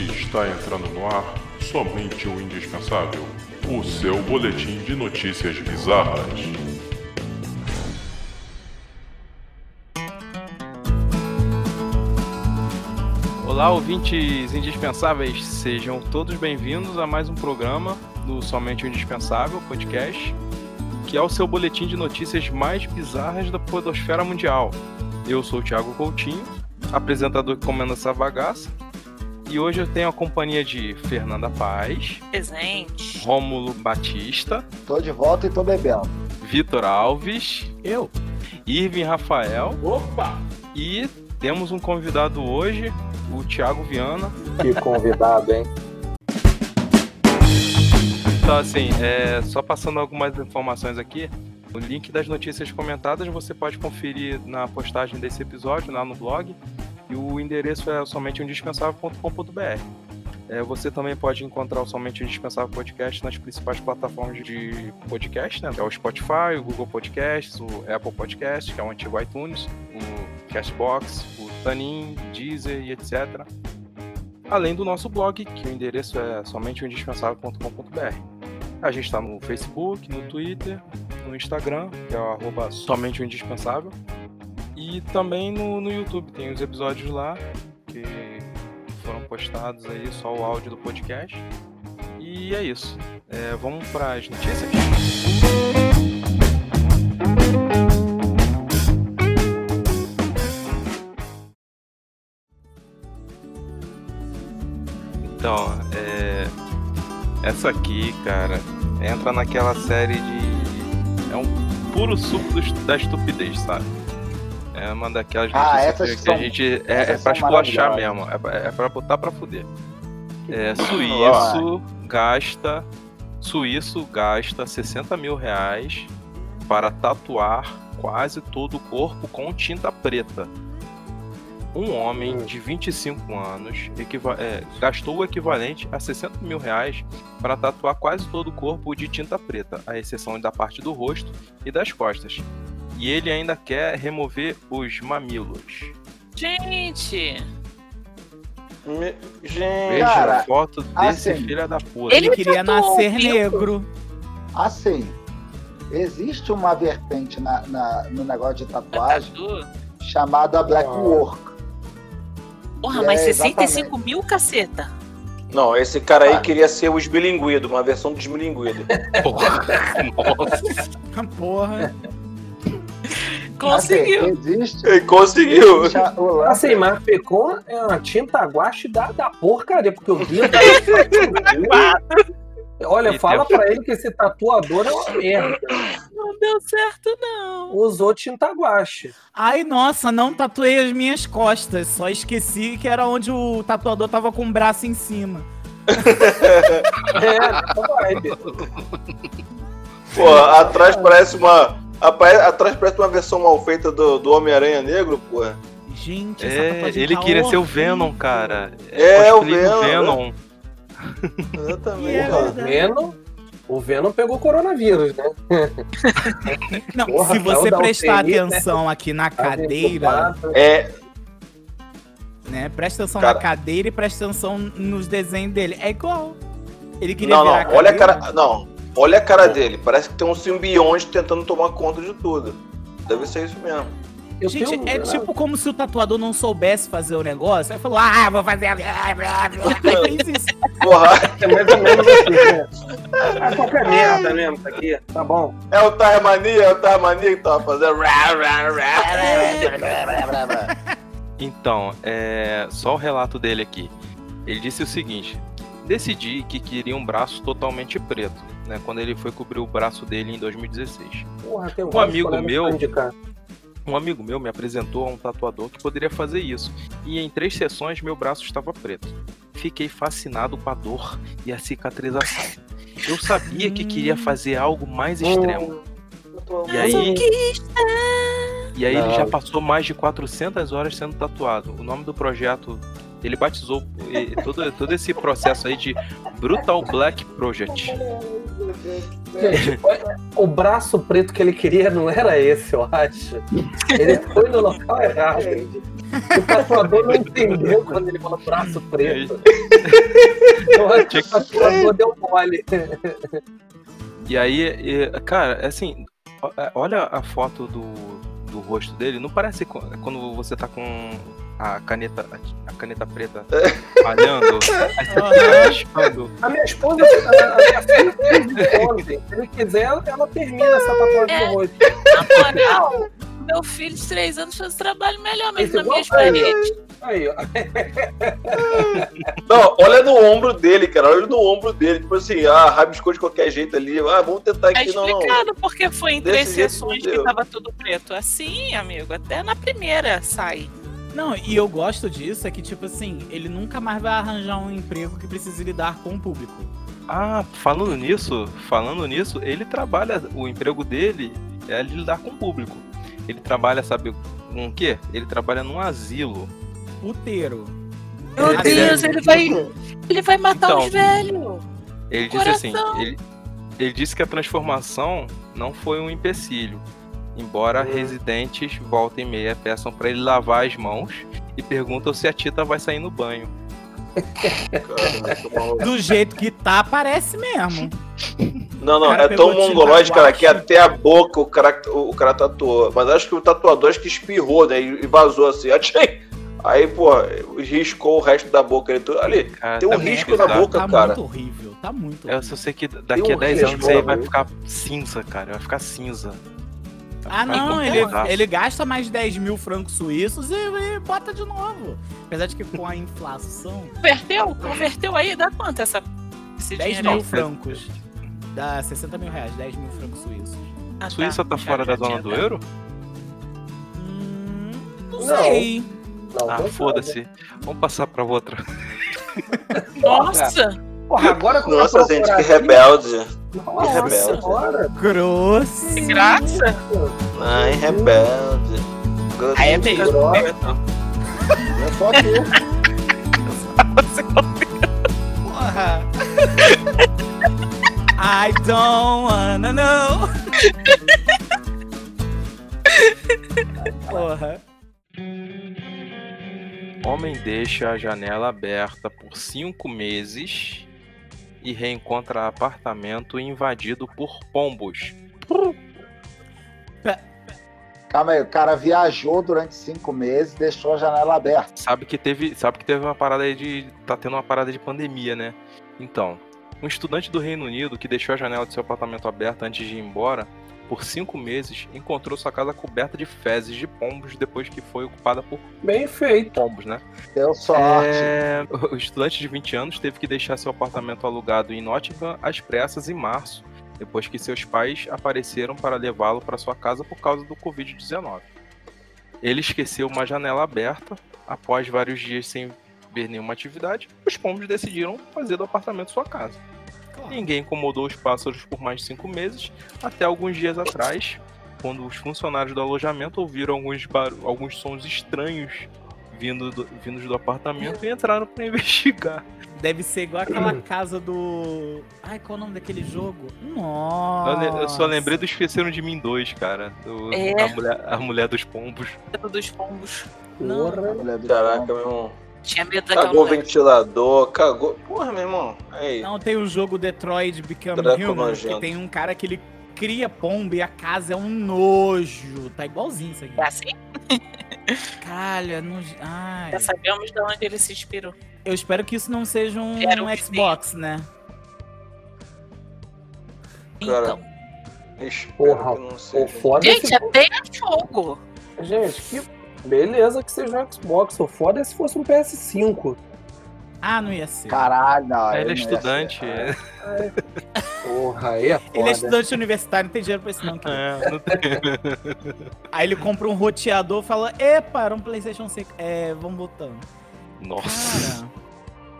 Está entrando no ar somente o indispensável o seu boletim de notícias bizarras. Olá, ouvintes indispensáveis, sejam todos bem-vindos a mais um programa do Somente o Indispensável podcast, que é o seu boletim de notícias mais bizarras da podosfera mundial. Eu sou o Thiago Coutinho, apresentador que comanda essa bagaça, e hoje eu tenho a companhia de Fernanda Paz, Presente. Rômulo Batista, Tô de volta e tô bebendo. Vitor Alves, Eu? Irving Rafael Opa! e temos um convidado hoje, o Thiago Viana. Que convidado, hein? Então, assim, é, só passando algumas informações aqui. O link das notícias comentadas você pode conferir na postagem desse episódio lá no blog. E o endereço é somente indispensável.com.br. É, você também pode encontrar o Somente Indispensável Podcast nas principais plataformas de podcast, né? Que é o Spotify, o Google Podcasts, o Apple Podcasts, que é o antigo iTunes, o Castbox, o Tanin, Deezer e etc. Além do nosso blog, que o endereço é somente indispensável.com.br. A gente está no Facebook, no Twitter, no Instagram, que é o arroba somente o indispensável. E também no, no YouTube, tem os episódios lá que foram postados aí, só o áudio do podcast. E é isso. É, vamos para as notícias? Então, é, essa aqui, cara, entra naquela série de. É um puro suco da estupidez, sabe? É uma daquelas Ah, essas que, são- a gente. É, é pra esculachar mesmo. É, pra- é pra botar pra fuder. É, suíço gasta. Suíço gasta 60 mil reais para tatuar quase todo o corpo com tinta preta. Um homem Hum. de 25 anos é, gastou o equivalente a 60 mil reais para tatuar quase todo o corpo de tinta preta, à exceção da parte do rosto e das costas. E ele ainda quer remover os mamilos. Gente, Me- Gente, Veja Cara, a foto desse assim, filho da puta. Ele Ele queria nascer o pinto. negro. Assim, existe uma vertente na, na- no negócio de tatuagem tatu. chamada Black Ah. Work. Porra, É, mas 65 mil, caceta. não, esse cara aí Ah. queria ser o esmilinguido, uma versão do esmilinguido. Porra, nossa. Porra. Conseguiu. Assim, existe, conseguiu. existe a- o Assim, mas ficou é uma tinta guache da, da porcaria, porque o dedo. Olha, E fala tem- pra ele que esse tatuador é uma merda. Não deu certo, não. Usou tinta guache. Ai, nossa, não tatuei as minhas costas. Só esqueci que era onde o tatuador tava com o braço em cima. É, essa vibe. Pô, atrás parece uma. Atrás parece uma versão mal feita do, do Homem-Aranha Negro, pô. Gente, essa É, ele tá queria ser o. Venom, cara. É, o cosplay do Venom, Venom. Exatamente. É Porra, o. Venom. O Venom pegou coronavírus, né? Não, Porra, se você prestar UTI, né? atenção aqui na cadeira, É, né? Presta atenção Cara. na cadeira e presta atenção nos desenhos dele. É igual. Ele queria não, não, olha a cara. Não, olha a cara dele. Parece que tem um simbionte tentando tomar conta de tudo. Deve ser isso mesmo. Eu Gente, tenho- é tipo como se o tatuador não soubesse fazer o negócio. Aí falou, ah, vou fazer. Aí fez isso. Porra, É mais ou menos assim, né? Ah, qualquer merda mesmo, isso aqui. Tá bom. é o Tarmania, é o Tarmania que tava fazendo. Então, é, só o relato dele aqui. Ele disse o seguinte: decidi que queria um braço totalmente preto, né? Quando ele foi cobrir o braço dele em 2016. Porra, tem Um vários amigo meu-. Um amigo meu me apresentou a um tatuador que poderia fazer isso, e em três sessões meu braço estava preto. Fiquei fascinado com a dor e a cicatrização. Eu sabia que queria fazer algo mais extremo. E aí, e aí ele já passou mais de 400 horas sendo tatuado. O nome do projeto, ele batizou todo, todo esse processo aí de Brutal Black Project. Gente, o braço preto que ele queria não era esse, eu acho. Ele foi no local errado. O tatuador não entendeu quando ele falou braço preto. Eu acho que o tatuador deu mole. E aí, cara, assim, ó- olha a foto do, do rosto dele, não parece quando você tá com a caneta, a caneta preta aí você fica raspando. A minha esposa, a, a minha filha fez isso ontem. Se ele quiser, ela, termina essa tatuagem no rosto. Na moral, meu filho de três anos faz um trabalho melhor mesmo Esse na minha igual aí. ó. Não, olha no ombro dele, cara. Olha no ombro dele. Tipo assim, ah, rabiscou de qualquer jeito ali. Ah, vamos tentar Tá aqui. Não, não. explicado porque foi em Desse três sessões que tava tudo preto. Assim, amigo, até na primeira sai. Não, e eu gosto disso, é que, tipo assim, ele nunca mais vai arranjar um emprego que precise lidar com o público. Ah, falando nisso, falando nisso, ele trabalha, o emprego dele é lidar com o público. Ele trabalha, sabe com o quê? Ele trabalha num asilo. Puteiro. Meu Ah, Deus, sério? ele vai. Ele vai matar Então. os velhos. Ele disse assim, ele, ele disse que a transformação não foi um empecilho. Embora residentes volta e meia peçam pra ele lavar as mãos e perguntam se a Tita vai sair no banho. Cara, que maluco. Do jeito que tá, parece mesmo. Não, não, é tão mongolóide, cara, que até a boca o cara, o, cara tatuou. Mas acho que o tatuador acho que espirrou, né? E vazou assim. Achei. Aí, pô, riscou o resto da boca ali. tudo. Ali, Cara, tem um tá risco na boca, Tá cara. muito horrível, tá muito Eu horrível. só sei que daqui Tem a um 10 risco anos isso aí vai ficar cinza, cara. Vai ficar cinza. Vai Ah, não, ele, ele gasta mais de 10 mil francos suíços e, e bota de novo. Apesar de que com a inflação, Converteu? Converteu aí? Dá quanto essa, esse 10 dinheiro mil francos. Dá 60 mil reais, 10 mil francos suíços. Ah, Suíça tá fora da zona do euro? Hum, não Não. sei. Não, Ah, foda-se. Vamos passar pra outra. Nossa! Porra, agora que eu Nossa, gente, que rebelde. Nossa, rebelde. agora. Grosso. Que graça! Ai, rebelde. Aí é mesmo. Grossa. Eu tô aqui. Porra. I don't wanna know. Porra. Homem deixa a janela aberta por cinco meses e reencontra apartamento invadido por pombos. Calma aí, o cara viajou durante cinco meses e deixou a janela aberta. Sabe que teve, sabe que teve uma parada aí de tá tendo uma parada de pandemia, né? Então, um estudante do Reino Unido que deixou a janela de seu apartamento aberta antes de ir embora por cinco meses encontrou sua casa coberta de fezes de pombos depois que foi ocupada por Bem feito. pombos, né? Deu sorte. É, O estudante de 20 anos teve que deixar seu apartamento alugado em Nottingham às pressas em março, depois que seus pais apareceram para levá-lo para sua casa por causa do Covid-19. Ele esqueceu uma janela aberta. Após vários dias sem ver nenhuma atividade, os pombos decidiram fazer do apartamento sua casa. Ninguém incomodou os pássaros por mais de cinco meses, até alguns dias atrás, quando os funcionários do alojamento ouviram alguns, barulhos, alguns sons estranhos vindo do, vindos do apartamento e entraram para investigar. Deve ser igual aquela casa do. Ai, qual é o nome daquele jogo? Nossa. eu só lembrei do Esqueceram de Mim 2, cara. do- É. a, mulher, a mulher dos pombos. dos pombos. Não. Mulher Caraca, meu irmão. Tinha medo daquela Cagou o ventilador, cagou. Porra, meu irmão. Aí. Não, tem o jogo Detroit Become Draco Human, nojento. que tem um cara que ele cria pomba e a casa é um nojo. Tá igualzinho isso aqui. É assim? Caralho, é nojo. Ai. Já sabemos de onde ele se inspirou. Eu espero que isso não seja um, ver. Xbox, né? Cara, Então. Porra, que não seja. é Gente, até é jogo. Gente, que... beleza que seja um Xbox. O foda é se fosse um PS5. Ah, não ia ser. Caralho, não. ele é ia ser. estudante. É, Porra, aí é foda. Ele é estudante universitário, não tem dinheiro pra isso não. querido. é, não tem- Aí ele compra um roteador e fala, epa, era um Playstation 5. É, vamos botando. Nossa,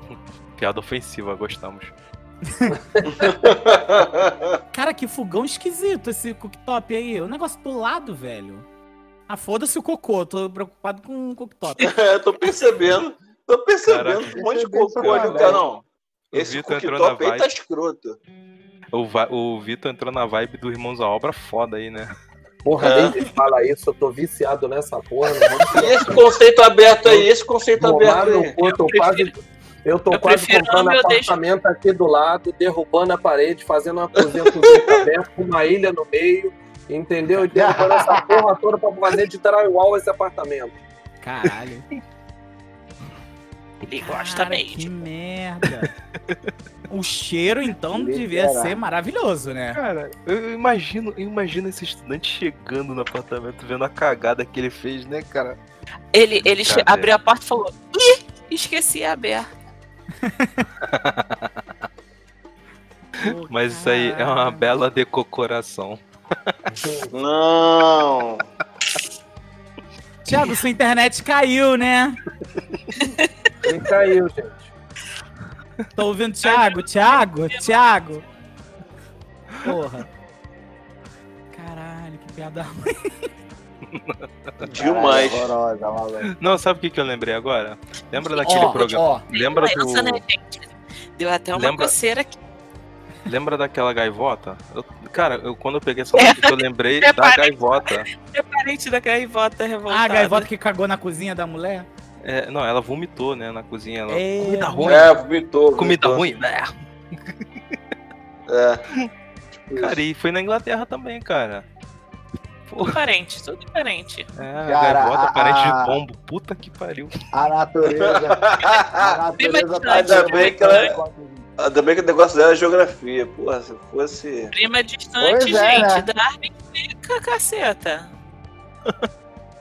Cara, piada ofensiva, gostamos. cara, que fogão esquisito esse cooktop aí. O negócio do lado, velho. Ah, foda-se o cocô, tô preocupado com o cooktop. É, tô percebendo. Tô percebendo Caraca. um monte de cocô ali, cara. Não. Esse cooktop aí tá escroto. O, Va- o Vitor entrou na vibe do Irmãos à Obra foda aí, né? Porra, É. nem fala isso, eu tô viciado nessa porra. E esse conceito aberto aí, esse conceito aberto aí. eu tô quase. Eu tô eu quase comprando não, eu deixo- apartamento aqui do lado, derrubando a parede, fazendo uma cozinha cozinha aberta, com uma ilha no meio, entendeu? E derrubando essa porra toda pra fazer de drywall esse apartamento. Caralho. Ele gosta Cara, mesmo. que merda. O cheiro, então, Literal. devia ser maravilhoso, né? Cara, eu imagino, eu imagino esse estudante chegando no apartamento, vendo a cagada que ele fez, né, cara? Ele, ele che- abriu a porta e falou: Ih, esqueci a aberta. Mas isso aí é uma bela decoração. Não. Thiago, sua internet caiu, né? Caiu, gente. Tô ouvindo Thiago, Thiago, Thiago. Porra. Caralho, que piada ruim. Demais. Maluco. Não, sabe o que, que eu lembrei agora? Lembra daquele Ó, programa? ó, Lembra né, do. gente? Deu até uma Lembra- coceira aqui. Lembra daquela gaivota? Eu- cara, eu, quando eu peguei essa notícia, eu lembrei da Preparei. gaivota. É parente da gaivota revoltada. Ah, a gaivota que cagou na cozinha da mulher? É, não, ela vomitou, né, na cozinha. Ela... É, Comida ruim. É, vomitou. Comida vomitou. ruim? né? É. Tipo Cara, isso. e foi na Inglaterra também, cara. Tudo parente, tudo parente. É, a Cara, gaivota a- parente de pombo. Puta que pariu. A natureza. A natureza tá Ainda bem que ela- Ainda bem que o negócio dela é geografia. Porra, se fosse. Prima distante, Pois é, gente. né? Darwin fica caceta.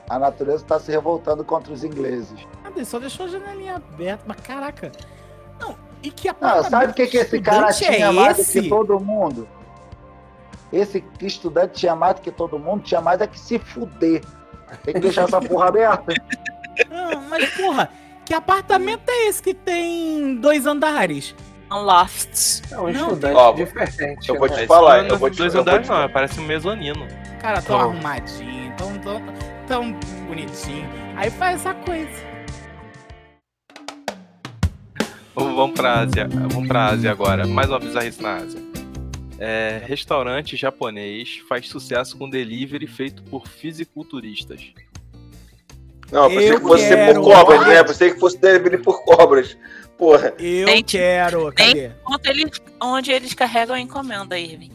A natureza tá se revoltando contra os ingleses. Cadê? Só deixou a janelinha aberta, mas caraca. Não, e que Não, apartamento sabe o que, que esse cara estudante tinha é mais do esse? que todo mundo? Esse estudante tinha mais do que todo mundo, tinha mais é que se fuder. Tem que deixar essa porra aberta. Não, mas porra, que apartamento é esse que tem dois andares? Lofts. É um Não, estudante ó, diferente. eu vou né? te falar, Esse eu vou te Dois andares não, parece um mezanino. Cara, tão arrumadinho, tão, tão, tão bonitinho. Aí faz essa coisa. Vamos vamos pra Ásia. Vamos pra Ásia agora. Mais uma bizarrice na Ásia. É, restaurante japonês faz sucesso com delivery feito por fisiculturistas. Não, eu pensei Eu que fosse quero por cobras, né? Pensei que fosse delivery por cobras. Porra. Eu Gente, quero. Cadê? Onde eles, onde eles carregam a encomenda, Irving.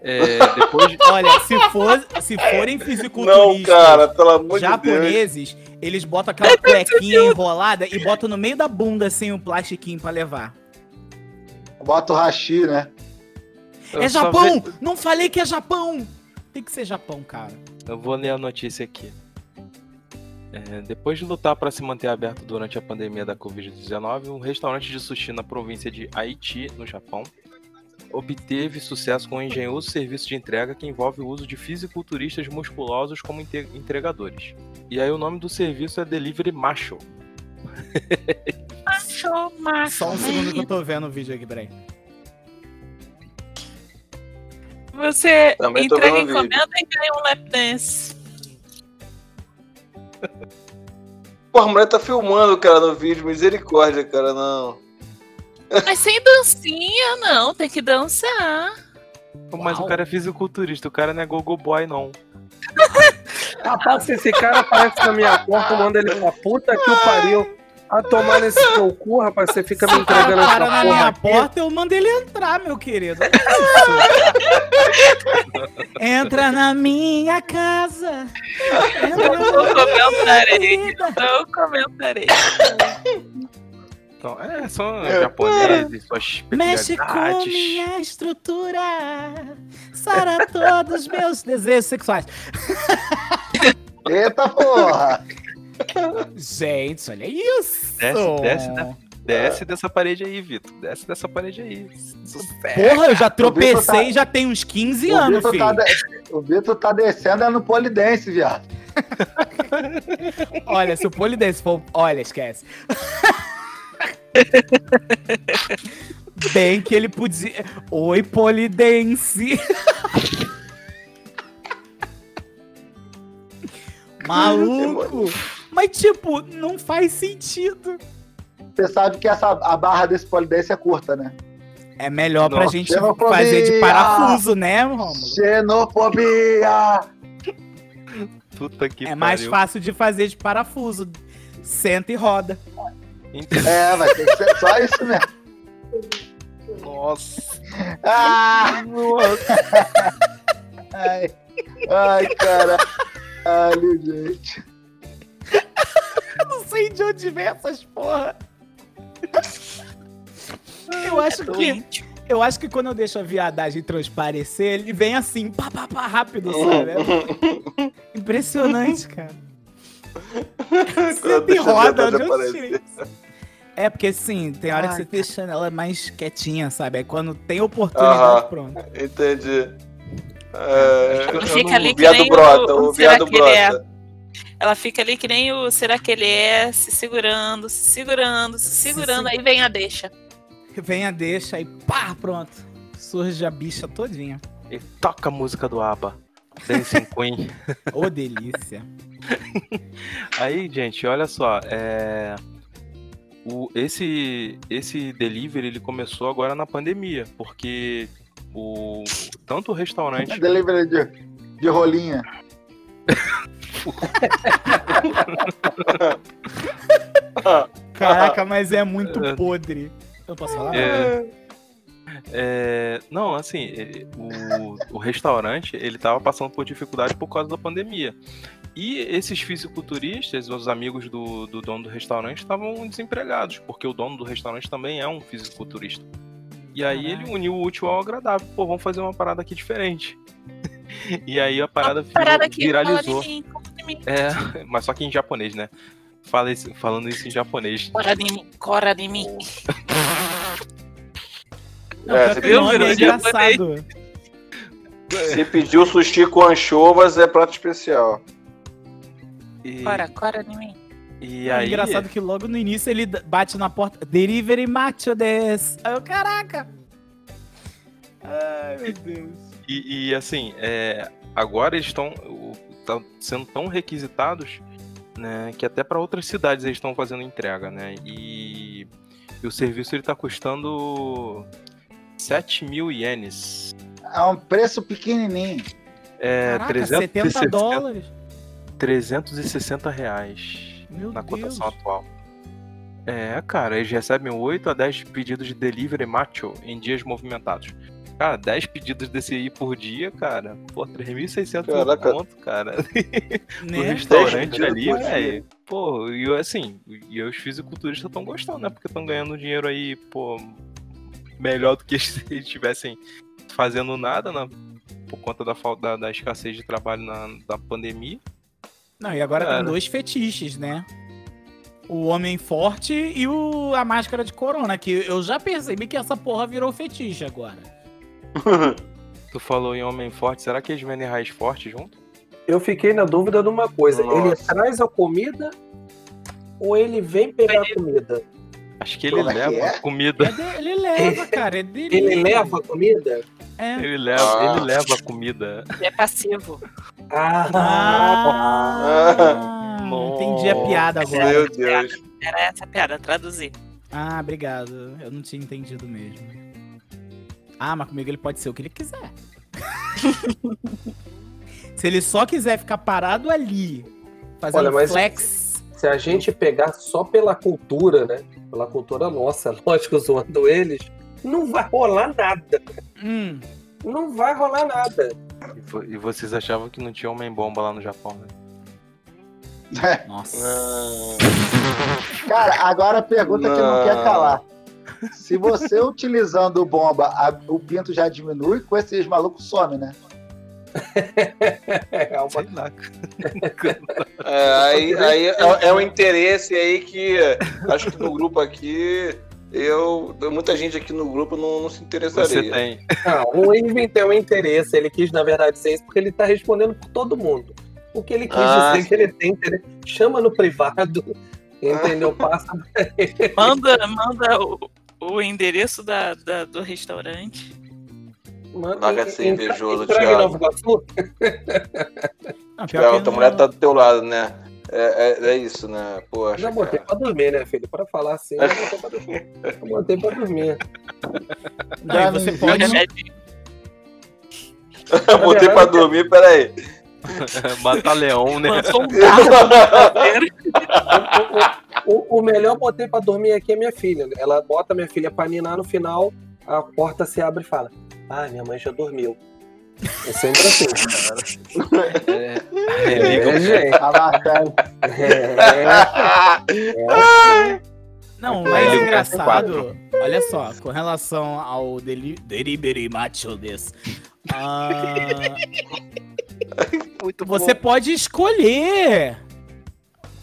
É, depois de- Olha, se, for, se forem Não, fisiculturistas cara, pelo amor de Deus. japoneses, eles botam aquela cuequinha enrolada e botam no meio da bunda assim o plastiquinho pra levar. Bota o hashi, né? eu é Japão! ve- Não falei que é Japão! Tem que ser Japão, cara. Eu vou ler a notícia aqui. É, depois de lutar para se manter aberto durante a pandemia da Covid-19, um restaurante de sushi na província de Haiti, no Japão, obteve sucesso com um engenhoso serviço de entrega que envolve o uso de fisiculturistas musculosos como entregadores. E aí o nome do serviço é Delivery Macho. Macho, macho. Só um segundo que eu tô vendo o vídeo aqui, peraí. Você Também entrega encomenda e ganha um lap dance. Porra, a mulher tá filmando, cara, no vídeo. Misericórdia, cara, não. Mas sem dancinha, não. Tem que dançar. Mas Uau. o cara é fisiculturista, o cara não é gogo boy, não. Rapaz, se esse cara aparece na minha porta, eu mando ele pra puta que o pariu. A tomar nesse seu cu, rapaz, você fica me entregando essa para na porra minha aqui. porta, eu mando ele entrar, meu querido. Entra na minha casa. Entra Não comentarei. Não comentarei. Então, é, são É, japoneses, suas Mexe com minha estrutura. Sara todos os meus desejos sexuais. Eita porra! Gente, olha isso. Desce, desce, né? Desce dessa parede aí, Vitor. Desce dessa parede aí. Sucesso. Porra, eu já tropecei tá- já tem uns 15 O anos, Vitor, filho. tá de- o Vitor tá descendo é no polidense, viado. Olha, se o Polidense for. Olha, esquece. Bem que ele podia. Oi, Polidense. Maluco. Mas, tipo, não faz sentido. Você sabe que essa, a barra desse polidense é curta, né? É melhor pra Nossa, gente xenofobia! fazer de parafuso, né, Rômulo? Xenofobia! Puta que É mais pariu. fácil de fazer de parafuso. Senta e roda. É, vai ter que ser só isso mesmo. Nossa. Ah! Ai, ai caralho, gente. Não sei de onde vem essas porra. Eu acho que. Eu acho que quando eu deixo a viadagem transparecer, ele vem assim, pá, pá, pá, rápido, sabe? É impressionante, cara. E a roda, onde eu tirei? É, porque assim, tem hora que Ai, você deixa ela mais quietinha, sabe? Aí quando tem oportunidade, Aham. pronto. Entendi. É, Fica não- ali o que viado nem brota, o, o viado que ele é? Ela fica ali que nem o será que ele é, se segurando, se segurando, se segurando, se- aí vem a deixa. Vem a deixa aí, pá, pronto. Surge a bicha todinha. E toca a música do ABBA. Dancing Queen. Ô, delícia. Aí, gente, olha só. É... O, esse, esse delivery ele começou agora na pandemia, porque o, tanto o restaurante. Delivery de, de rolinha. Caraca, mas é muito É. podre. Eu posso falar? É, é, não, assim, ele- o, o restaurante ele tava passando por dificuldade por causa da pandemia. E esses fisiculturistas, os amigos do, do dono do restaurante, estavam desempregados, porque o dono do restaurante também é um fisiculturista. E aí ele uniu o útil ao agradável. Pô, vamos fazer uma parada aqui diferente. e aí a parada, viralizou. É, mas só que em japonês, né? Fala isso- falando isso em japonês. Cora de mim, cora de mim. É, você viu? é engraçado. Se pediu sushi com anchovas, é prato especial. E, Cora, cora de mim. e É aí, engraçado que logo no início ele bate na porta. Delivery macho des. Aí eu, caraca. Ai, meu Deus. E, e, assim, é, agora eles estão estão sendo tão requisitados, né, que até para outras cidades eles estão fazendo entrega, né? E, e o serviço ele tá custando 7 mil ienes. É um preço pequenininho. É, Caraca, 360, 70 dólares. 360 reais Meu na Deus. cotação atual. É, cara, eles recebem 8 a 10 pedidos de delivery macho em dias movimentados. Cara, 10 pedidos desse aí por dia, cara. Pô, 3.600 Caraca. ponto, cara. No Né? restaurante ali, velho. Pô, e eu, assim, e os fisiculturistas estão gostando, né? Porque estão ganhando dinheiro aí, pô, melhor do que se eles estivessem fazendo nada, né? Por conta da falta da, da escassez de trabalho na, da pandemia. Não, e agora Cara. tem dois fetiches, né? O homem forte e o, a máscara de corona, que eu já percebi que essa porra virou fetiche agora. Tu falou em homem forte, será que eles vendem raiz forte junto? Eu fiquei na dúvida de uma coisa. Ele Nossa. traz a comida ou ele vem pegar a comida? Acho que ele Como é leva é? a comida. É de- ele leva, cara, é dele. Ele leva a comida? É. Ele leva, Ah. ele leva a comida. É passivo. Ah, Ah, Nossa. entendi a piada agora. Meu Deus. Era essa a piada, traduzir. Ah, obrigado. Eu não tinha entendido mesmo. Ah, mas comigo ele pode ser o que ele quiser. Se ele só quiser ficar parado ali, fazendo Olha, mas- flex. se a gente pegar só pela cultura, né? Pela cultura nossa, lógico, zoando eles, não vai rolar nada. Hum, Não vai rolar nada. E vo- E vocês achavam que não tinha homem-bomba lá no Japão, né? nossa. Cara, agora a pergunta que não quer Não. calar. Se você utilizando bomba, a- o pinto já diminui, com esses malucos some, né? É uma... Lá. É, aí aí é, é um interesse aí que acho que no grupo aqui, eu. Muita gente aqui no grupo não, não se Você interessaria. tem. Não, o Ivan tem um interesse. Ele quis, na verdade, dizer isso porque ele tá respondendo por todo mundo. O que ele quis Ah, dizer é que ele tem interesse. Chama no privado, entendeu? Passa. Manda, manda o, o endereço da, da- do restaurante. Manda, Larga de ser invejoso, Thiago. Não, que tua mulher tá do teu lado, né? É, é, é isso, né? Poxa. Já botei cara. pra dormir, né, filho? Pra falar assim, eu botei pra dormir. Eu botei pra dormir. Não, e você pode. Remedinho. Botei pra dormir, peraí. Mata leão, né? Plantou um carro. O, o melhor botei pra dormir aqui é minha filha. Ela bota minha filha pra ninar no final, a porta se abre e fala: Ah, minha mãe já dormiu. É sempre assim. É, religa o É, gente. Tá marcando. É, Não, o É, engraçado, olha só, com relação ao deli delivery macho desse. ah, Muito você pode escolher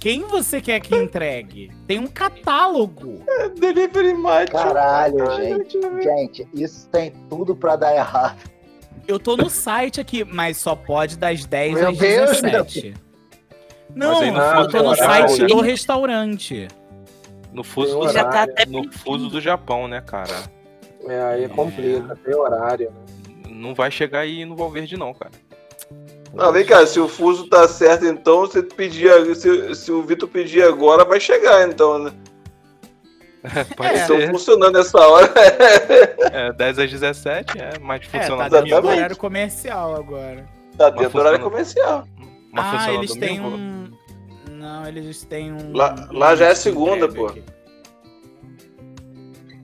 quem você quer que entregue. Tem um catálogo. Delivery match. Caralho, gente. Gente, isso tem tudo pra dar errado. Eu tô no site aqui, mas só pode das 10 Meu às Deus, 17. Não, não eu tô no site né? do restaurante. No fuso, do, Já tá até no fuso do Japão, né, cara? é, aí complica, tem horário. né? Não vai chegar aí no Valverde, não, cara. Não, vem cá, se o fuso tá certo, então, você pedir. Se, se o Vitor pedir agora, vai chegar, então, né? Pode É. Estão ser. funcionando nessa hora. É, 10 às 17, é, mas É, funciona tá exatamente. dentro do horário comercial agora. Tá dentro do horário comercial. Mas ah, funciona eles têm domingo? um... Não, eles têm um... Lá- lá já é segunda, pô. aqui.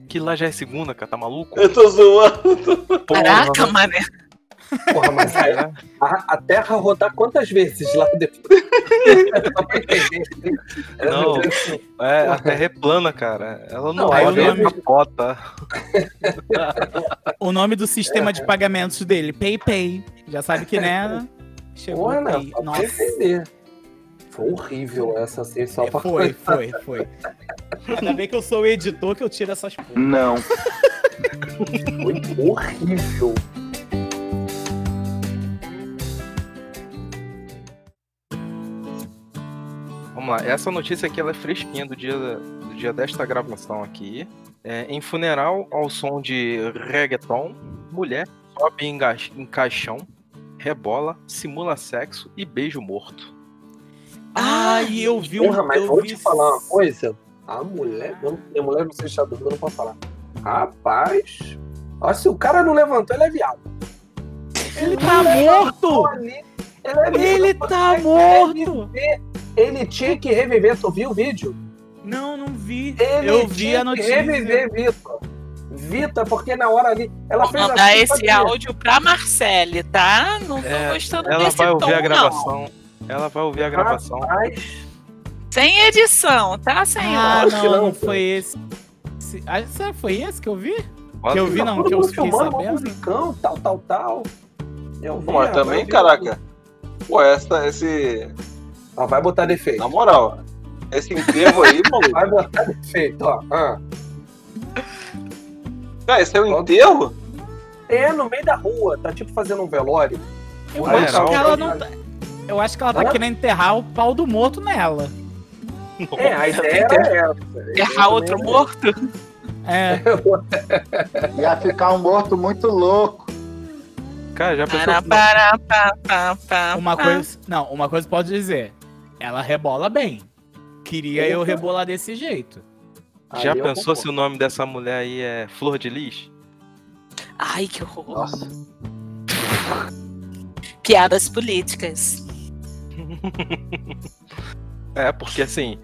Que lá já é segunda, cara, tá maluco? Eu tô zoando. Porra, Caraca, mané. Porra, mas aí, é. a, a Terra rodar quantas vezes lá depois? Só pra entender. Não, é, a Terra é plana, cara. Ela não, Não, aí ela nome- capota. O nome do sistema de pagamentos dele, PayPay. Já sabe que, né? Chegou Porra, né? Só pra Nossa, entender. Foi horrível essa assim, só pra foi, foi, foi. Ainda bem que eu sou o editor que eu tiro essas porra. Não. Foi horrível. Vamos lá, essa notícia aqui ela é fresquinha do dia, do dia desta gravação aqui. É, em funeral ao som de reggaeton, mulher sobe em, em caixão, rebola, simula sexo e beijo morto. Ah, e eu vi um. Porra, mas eu vou vi- te falar uma coisa. A mulher, não, a mulher não sei se tá dormindo, não posso falar. Rapaz, ó, se o cara não levantou, ele é viado. Ele tá morto! Ali, ele, é Ele tá Ele morto! Ele tinha que reviver. Tu viu o vídeo? Não, não vi. Ele eu vi tinha a que notícia. reviver, Vitor. Vitor, porque na hora ali. Ela Vou fez mandar assim, esse áudio pra Marcele, tá? Não tô É, gostando Ela desse vai tom, ouvir a não. gravação. Ela vai ouvir a gravação. Rapaz, Sem edição, tá, senhor? Ah, não, não, não foi esse. Esse- Ah, será que foi esse que eu vi? Que eu vi, não, que eu fiquei sabendo. musicão, tal, tal, tal. Eu vi, Pô, mas também, caraca. Pô, essa, esse. Ah, vai botar defeito. Na moral, esse enterro aí, maluco. Vai botar defeito, ó. Ah. Cara, esse é um enterro? É no meio da rua, tá tipo fazendo um velório. Eu Ah, acho não, que ela não. tá. Eu acho que ela tá Hã? querendo enterrar o pau do morto nela. É, a ideia era essa. Errar outro morto? É. Ia ficar um morto muito louco. Cara, já pensou. Para, para, Uma coisa. Não, uma coisa pode dizer. Ela rebola bem. Queria eu Opa. rebolar desse jeito. Já Aí eu pensou se o nome dessa mulher aí é Flor de Lis? Ai, que horror. Nossa. Piadas políticas. É, porque assim,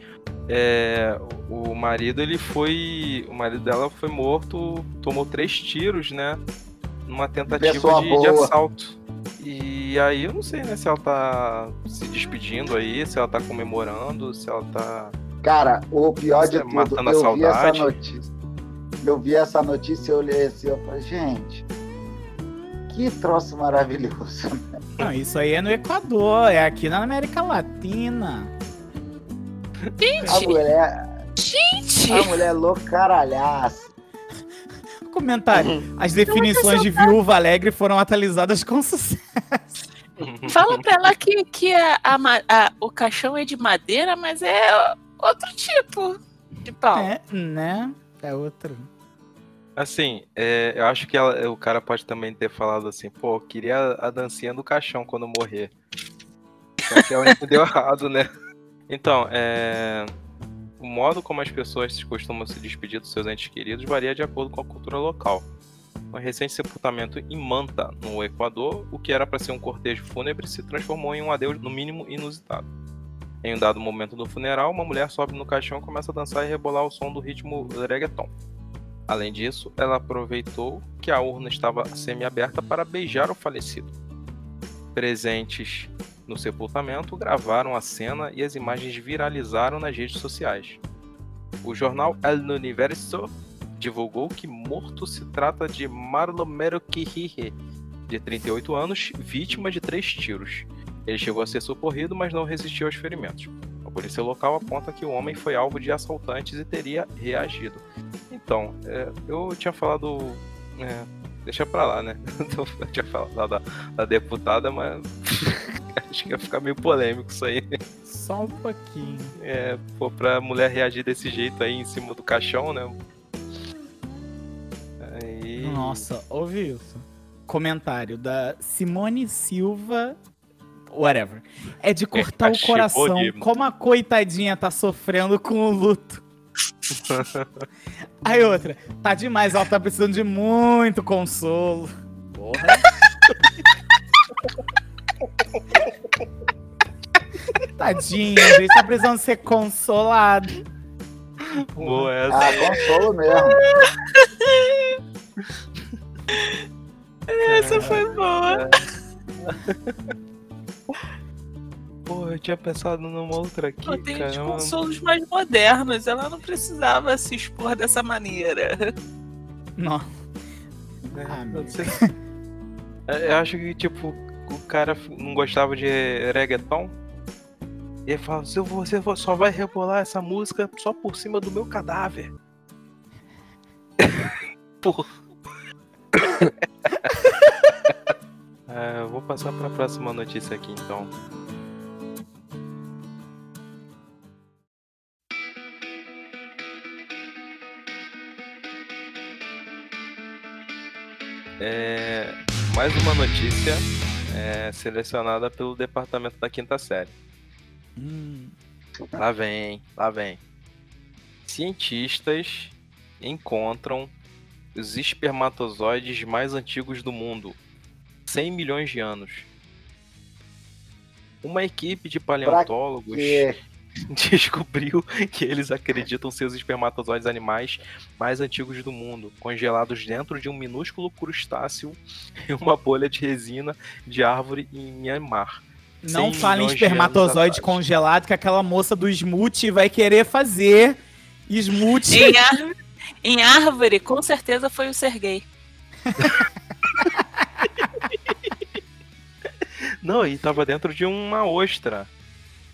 é, o marido ele foi. O marido dela foi morto, tomou três tiros, né? Numa tentativa de, de assalto. E aí eu não sei, né, se ela tá se despedindo aí, se ela tá comemorando, se ela tá. Cara, o pior de tudo, matando a eu vi essa saudade. notícia. Eu vi essa notícia e eu olhei assim, eu falei, gente, que troço maravilhoso. Não, isso aí é no Equador, é aqui na América Latina. A Gente, mulher, gente. a mulher loucaralhaça. Comentário. As definições de viúva alegre foram atualizadas com sucesso. Fala pra ela que, que a, a ma- a- o caixão é de madeira, mas é outro tipo de pau. É, né? É outro. Assim, é, eu acho que ela- o cara pode também ter falado assim, pô, eu queria a dancinha do caixão quando morrer. Só que ela entendeu errado, né? Então, é, O modo como as pessoas costumam se despedir dos seus entes queridos varia de acordo com a cultura local. Um recente sepultamento em Manta, no Equador, o que era para ser um cortejo fúnebre se transformou em um adeus no mínimo inusitado. Em um dado momento do funeral, uma mulher sobe no caixão e começa a dançar e rebolar ao som do ritmo reggaeton. Além disso, ela aproveitou que a urna estava semi-aberta para beijar o falecido. Presentes no sepultamento gravaram a cena e as imagens viralizaram nas redes sociais. O jornal El Universo divulgou que morto se trata de Marlon Merokihire, de 38 anos, vítima de três tiros. Ele chegou a ser socorrido, mas não resistiu aos ferimentos. A polícia local aponta que o homem foi alvo de assaltantes e teria reagido. Então, é, eu tinha falado. É, deixa pra lá, né? Eu tinha falado da, da deputada, mas acho que ia ficar meio polêmico isso aí. Só um pouquinho. É, pô, pra mulher reagir desse jeito aí em cima do caixão, né? Aí... Nossa, ouvi isso. Comentário da Simone Silva. Whatever. É de cortar o cachimbo coração. de- Como a coitadinha tá sofrendo com o luto. Aí outra. Tá demais, ela tá precisando de muito consolo. Porra. Tadinha, a gente tá precisando ser consolado. Boa essa. Ah, consolo mesmo. Essa foi boa. Pô, eu tinha pensado numa outra aqui, Eu tenho cara. os consolos mais modernos. Ela não precisava se expor dessa maneira. Não. É, Ah, não sei. É, Eu acho que, tipo, o cara não gostava de reggaeton. Ele fala, "Se você só vai rebolar essa música só por cima do meu cadáver. Porra. É, eu vou passar pra próxima notícia aqui, então. É, mais uma notícia é, selecionada pelo departamento da quinta série. Hum, Lá vem, lá vem. Cientistas encontram os espermatozoides mais antigos do mundo. 100 milhões de anos. Uma equipe de paleontólogos descobriu que eles acreditam ser os espermatozoides animais mais antigos do mundo, congelados dentro de um minúsculo crustáceo em uma bolha de resina de árvore em Myanmar. Não 100 fale em milhões de espermatozoide congelado que aquela moça do Smooth vai querer fazer. Smooth. Em, ar- em árvore, com certeza foi o Sergei. Não, e tava dentro de uma ostra.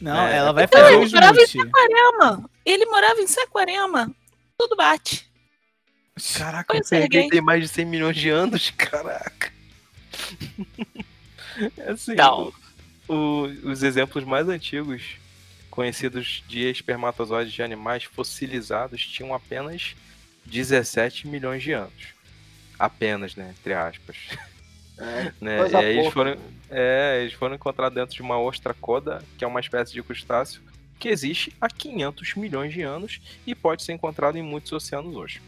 Não, É. ela vai fazer Não, o ele morava em. Saquarema. Ele morava em Saquarema. Tudo bate. Caraca, Foi o. Sergei tem mais de 100 milhões de anos, caraca. É assim, Não. O- os exemplos mais antigos conhecidos de espermatozoides de animais fossilizados tinham apenas 17 milhões de anos. Apenas, né? Entre aspas. É, né? E aí eles foram, é, eles foram encontrados dentro de uma ostracoda, que é uma espécie de crustáceo, que existe há 500 milhões de anos e pode ser encontrado em muitos oceanos hoje.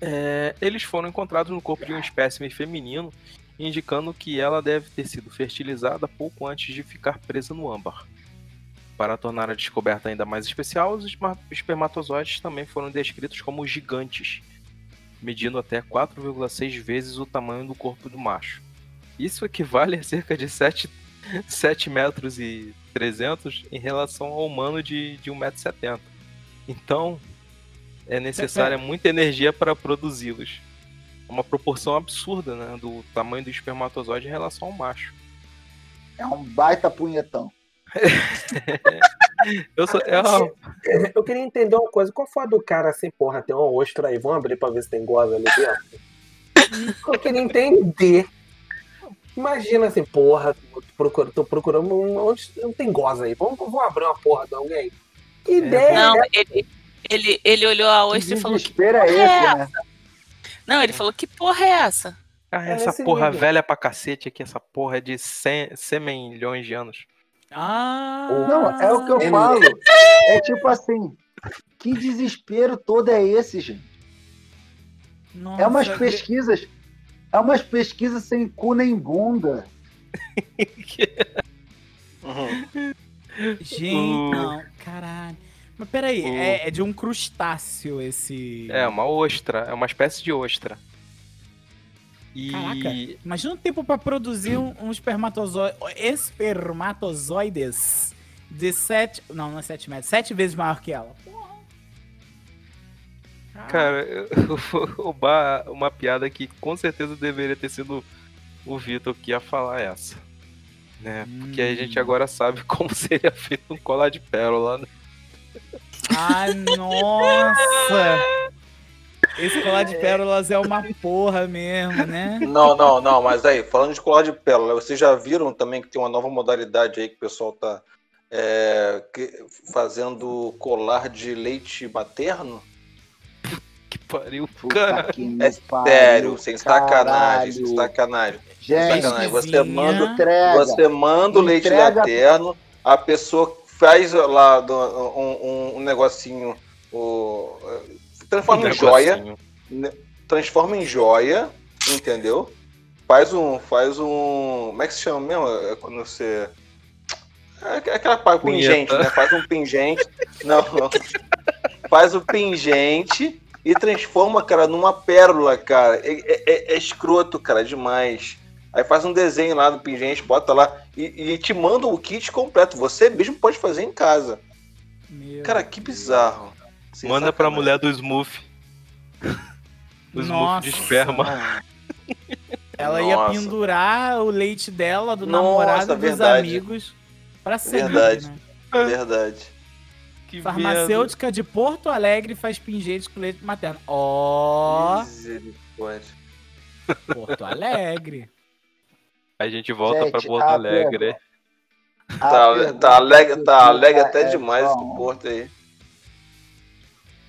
É, eles foram encontrados no corpo de um espécime feminino, indicando que ela deve ter sido fertilizada pouco antes de ficar presa no âmbar. Para tornar a descoberta ainda mais especial, os espermatozoides também foram descritos como gigantes, medindo até 4,6 vezes o tamanho do corpo do macho. Isso equivale a cerca de 7, 7 metros e 300 em relação ao humano de, de 1,70m. Então, é necessária muita energia para produzi-los. É Uma proporção absurda né, do tamanho do espermatozoide em relação ao macho. É um baita punhetão. Eu sou, é uma- Eu queria entender uma coisa. Qual foi a do cara assim, porra, tem uma ostra aí, vamos abrir pra ver se tem goza ali dentro? Eu queria entender. Imagina assim, porra, tô procurando, tô procurando um- onde não tem goza aí. Vamos, vamos abrir uma porra de alguém. Que ideia! Não, ele, ele, ele olhou a ostra e falou que desespero é porra esse, é né? Não, ele falou que porra é essa? Ah, É essa porra nível. velha pra cacete aqui, essa porra é de 100, 100 milhões de anos. Ah! Não, é o que eu Ele- falo. É tipo assim, que desespero todo é esse, gente? Nossa, É umas que- pesquisas, é umas pesquisas sem cu nem bunda. Uhum. Gente, não, caralho. Mas peraí, O- é, é de um crustáceo esse. É, uma ostra. É uma espécie de ostra. E. Caraca. Imagina o tempo pra produzir um, um espermatozoide, espermatozoides de 7. Não, não é 7 metros, 7 vezes maior que ela. Porra. Cara, eu- o Bar- uma piada que com certeza deveria ter sido o Vitor que ia falar essa. Né? Porque a gente Hum. agora sabe como seria feito um colar de pérola. Né? Ai, nossa! Esse colar de pérolas é uma porra mesmo, né? Não, não, não, mas aí, falando de colar de pérola, vocês já viram também que tem uma nova modalidade aí que o pessoal tá é, que- fazendo colar de leite materno? Que pariu, Puta cara. que É pariu, sério, sem sacanagem, sem sacanagem. Gente, Sacanagem. Você manda, entrega. você manda o leite Entrega- materno, a pessoa faz lá do- um, um- um negocinho, o, transforma em joia, né, transforma em joia, entendeu? Faz um, faz um, como é que se chama mesmo? É quando você é aquela pa- Punheta. pingente, né? Faz um pingente, não, não. Faz o pingente e transforma, cara, numa pérola, cara. É, é- é- é escroto, cara, demais. Aí faz um desenho lá do pingente, bota lá e, e te manda o kit completo. Você mesmo pode fazer em casa. Meu Cara, que bizarro. Sem Manda pra sacanagem. mulher do Smooth. O Smooth Nossa. de esperma. Ela ia Nossa. pendurar o leite dela, do Nossa, namorado, dos amigos, pra sempre, Verdade. né? Verdade. Que. Farmacêutica de Porto Alegre faz pingente com leite materno. Ó, Misericórdia. Porto Alegre. A gente volta Gente, pra Porto a Alegre. pergunta- a Tá, pergunta tá alegre, que tá fica alegre até é demais só esse uma. porto aí.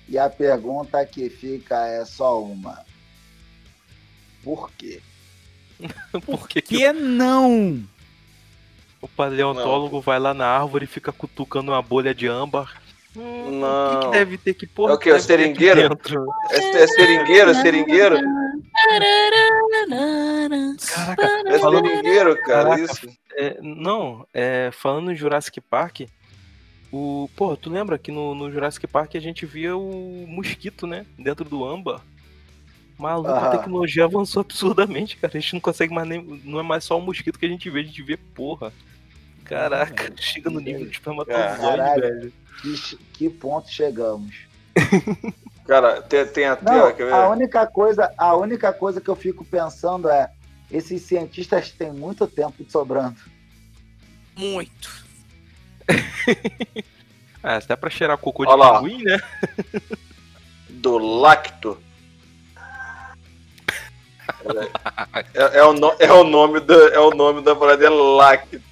E a pergunta que fica é só uma. Por quê? Por que, que Que não? o paleontólogo vai lá na árvore e fica cutucando uma bolha de âmbar? Hum, O que, Não. que deve ter que porra É o quê? O seringueiro? É, é seringueiro, é seringueiro? Caraca, É falando, seringueiro, cara, Caraca. isso. é, não, é, falando em Jurassic Park, o, pô, tu lembra que no, no Jurassic Park a gente via o mosquito, né, dentro do âmbar? Maluco, a Aham. tecnologia avançou absurdamente, cara. A gente não consegue mais nem. Não é mais só o mosquito que a gente vê, a gente vê porra. Caraca, chega no nível de espermatozoide, Caralho. velho. Que, que ponto chegamos? Cara, tem, tem até. Não, a única coisa, a única coisa que eu fico pensando é esses cientistas têm muito tempo sobrando. Muito. Ah, se dá pra cheirar cocô de pinguim, né? Do lacto. É, é o, no- é o nome do, é o nome da parada é lacto.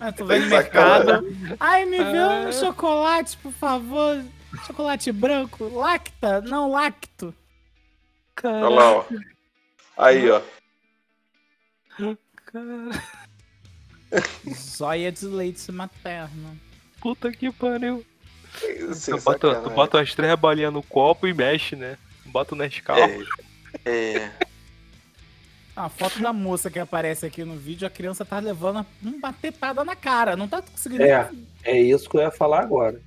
Ah, tu vai no mercado. Ai, me vê um chocolate, por favor. Chocolate branco. Lacta, não lacto. Olha lá, ó. Aí, ó. Cara, Zóia de leite materno. puta que pariu. Tu bota, tu bota umas três balinhas no copo e mexe, né? Bota o Nescau. É, é. A foto da moça que aparece aqui no vídeo, a criança tá levando uma tetada na cara. Não tá conseguindo. É. É isso que eu ia falar agora.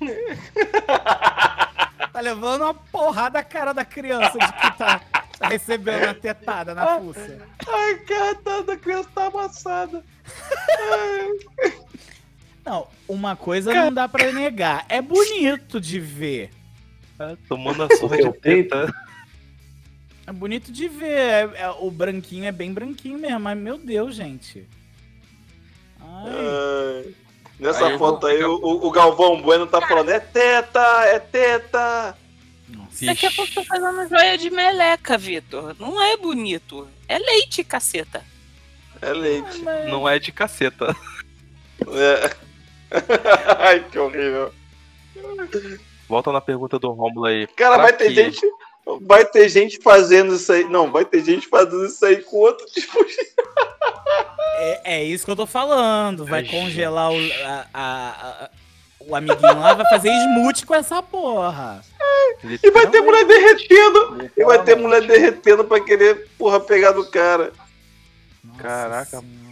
Tá levando uma porrada na cara da criança de que tá, tá recebendo uma tetada na fuça. Ai, cara, a criança tá amassada. Não, uma coisa não dá pra negar. É bonito de ver. Ah, tomando a surra de teta. É bonito de ver. É- é- o branquinho é bem branquinho mesmo, mas meu Deus, gente. Ai, Ai. Nessa Aí foto vou- aí, o, o Galvão Bueno tá falando: é teta, é teta. nossa. Daqui a pouco tô fazendo joia de meleca, Vitor. Não é bonito. É leite, caceta. É leite. Não é de caceta. É. Ai, que horrível. Volta na pergunta do Rômulo aí. Cara, Pra vai ter gente. Vai ter gente fazendo isso aí. Não, vai ter gente fazendo isso aí com outro dispositivo. É, é isso que eu tô falando. Vai Ai, congelar o, a- a- a- o amiguinho lá, vai fazer smooth com essa porra. E vai ter mulher derretendo. E vai ter mulher derretendo pra querer, porra, pegar do cara. Nossa Caraca. Senhora.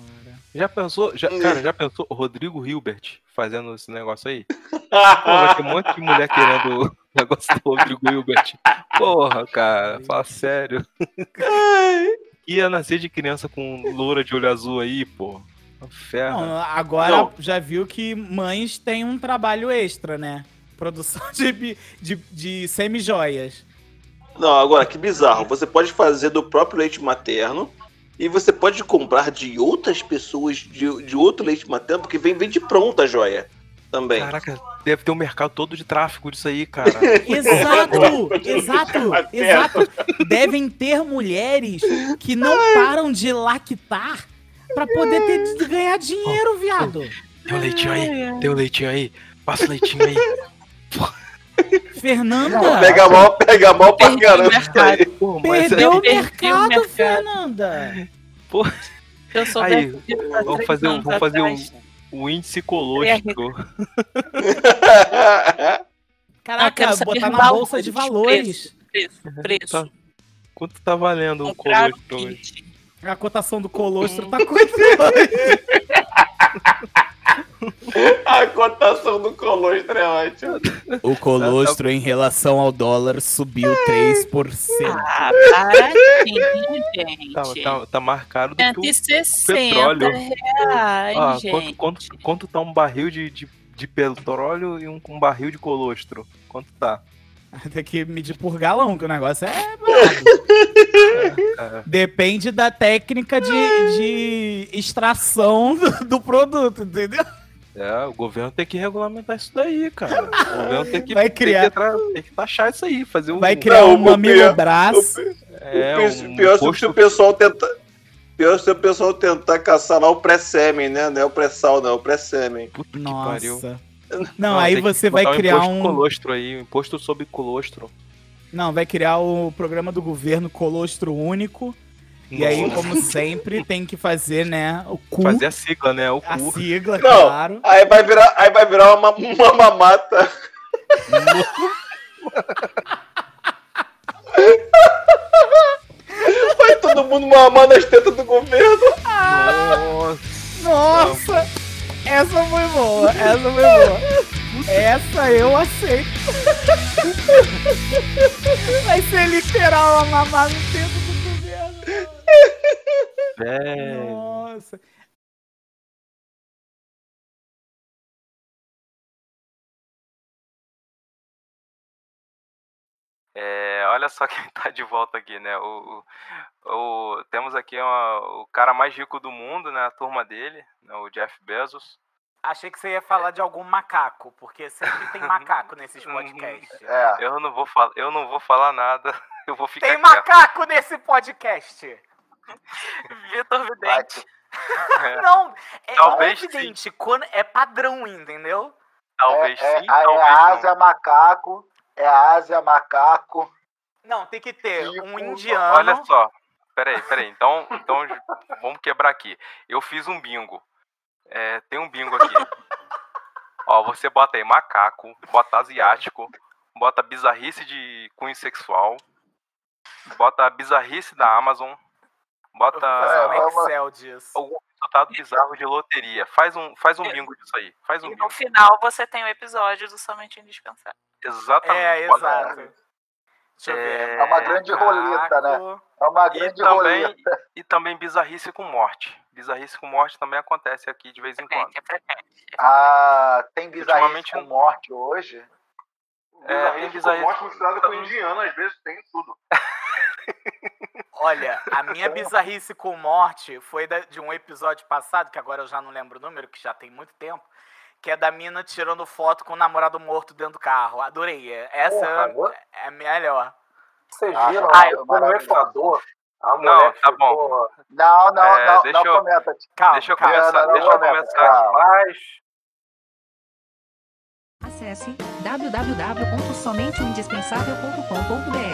Já pensou, já, cara, já pensou o Rodrigo Hilbert fazendo esse negócio aí? Pô, vai ter um monte de mulher querendo o negócio do Rodrigo Hilbert. Porra, cara, fala sério. Ia nascer de criança com loura de olho azul aí, pô. Ferro. Não, agora Não. já viu que mães têm um trabalho extra, né? Produção de, de, de semi-joias. Não, agora que bizarro. Você pode fazer do próprio leite materno e você pode comprar de outras pessoas de, de outro leite materno, porque vem, vem de pronta a joia também. Caraca, deve ter um mercado todo de tráfico disso aí, cara. Exato, exato, exato. Devem ter mulheres que não param de lactar pra poder ter, ganhar dinheiro, viado. Tem um leitinho aí, tem um leitinho aí. Passa o leitinho aí. Fernanda, Pega mal, pega mal pra caramba. mercado. Pô, mas perdeu o mercado, mercado. Fernanda. Eu sou Aí, vamos fazer um- vamos fazer um- o índice colostro. Ah, Caraca, saber botar na valores, bolsa de valores. Preço, preço. Tá. Quanto tá valendo um colostro hoje? A cotação do colostro tá quanto hoje? a cotação do colostro é ótima. O colostro em relação ao dólar subiu 3%. Ah, baratinho, gente. Tá, tá, tá mais caro do que o 160 petróleo. reais, Ah, quanto, quanto, quanto tá um barril de, de, de petróleo e um, um barril de colostro? Quanto tá? Tem que medir por galão, que o negócio é brabo. É, Depende da técnica de, de extração do, do produto, entendeu? É, o governo tem que regulamentar isso daí, cara. O governo tem que, Vai criar- Tem que, tra- tem que taxar isso aí, fazer um. Vai criar Não, um o mamilo pior- braço. é, um pior se o pessoal tentar. Pior se o pessoal tentar caçar lá o pré-sêmen, né? Não é o pré-sal, não, é o pré-sêmen. Puta que pariu. Nossa. Não, aí tem que você vai um criar imposto um. colostro aí, um imposto sobre colostro. Não, vai criar o programa do governo Colostro Único. E aí, como sempre, tem que fazer, né? O cu, Fazer a sigla, né? O a cu. sigla, Não. claro. Aí vai virar, aí vai virar uma, uma mamata. Vai todo mundo mamando as tetas do governo. Nossa. Nossa! Essa foi boa, essa foi boa. Essa eu aceito. Vai ser literal a mamar no tempo do governo. Velho. Nossa. É, olha só quem tá de volta aqui, né? O, o- o- temos aqui uma- o cara mais rico do mundo, né? A turma dele, né? o Jeff Bezos. Achei que você ia falar de algum macaco, porque sempre tem macaco nesses podcasts. É. Eu não vou falar, eu não vou falar nada. Eu vou ficar Tem quieto. macaco nesse podcast! Vitor Vidente. É, Não, é Talvez evidente, quando é padrão, entendeu? talvez é, sim, é, é talvez Ásia macaco, é Ásia macaco. Não, tem que ter Tipo, um não. indiano. Olha só. Peraí, peraí. Então, então vamos quebrar aqui. Eu fiz um bingo. É, tem um bingo aqui. Ó, você bota aí macaco, bota asiático, bota bizarrice de cunho sexual, bota bizarrice da Amazon, bota um É, Excel disso. algum resultado bizarro de loteria. Faz um, faz um bingo disso aí. Faz um E no bingo. final você tem o episódio do Somente Indispensável. Exatamente. É, exato. Deixa eu ver. É, É uma grande roleta, né? É uma E grande também, roleta. e também bizarrice com morte. Bizarrice com morte também acontece aqui de vez em quando. É. Ah, tem bizarrice com morte hoje? É, tem bizarrice. morte misturada com indiano, às vezes tem tudo. Olha, a minha bizarrice com morte foi de um episódio passado, que agora eu já não lembro o número, que já tem muito tempo, que é da mina tirando foto com o namorado morto dentro do carro. Adorei. Essa Porra, agora- é a melhor. Vocês Ah, viram ah, no maravilhoso. Equador? A Não, mulher tá ficou... Não, não, É, não, deixa não eu- comenta. Calma, Deixa eu calma. começar, Não, não, deixa eu não começar. Acesse www.somenteoindispensável.com.br.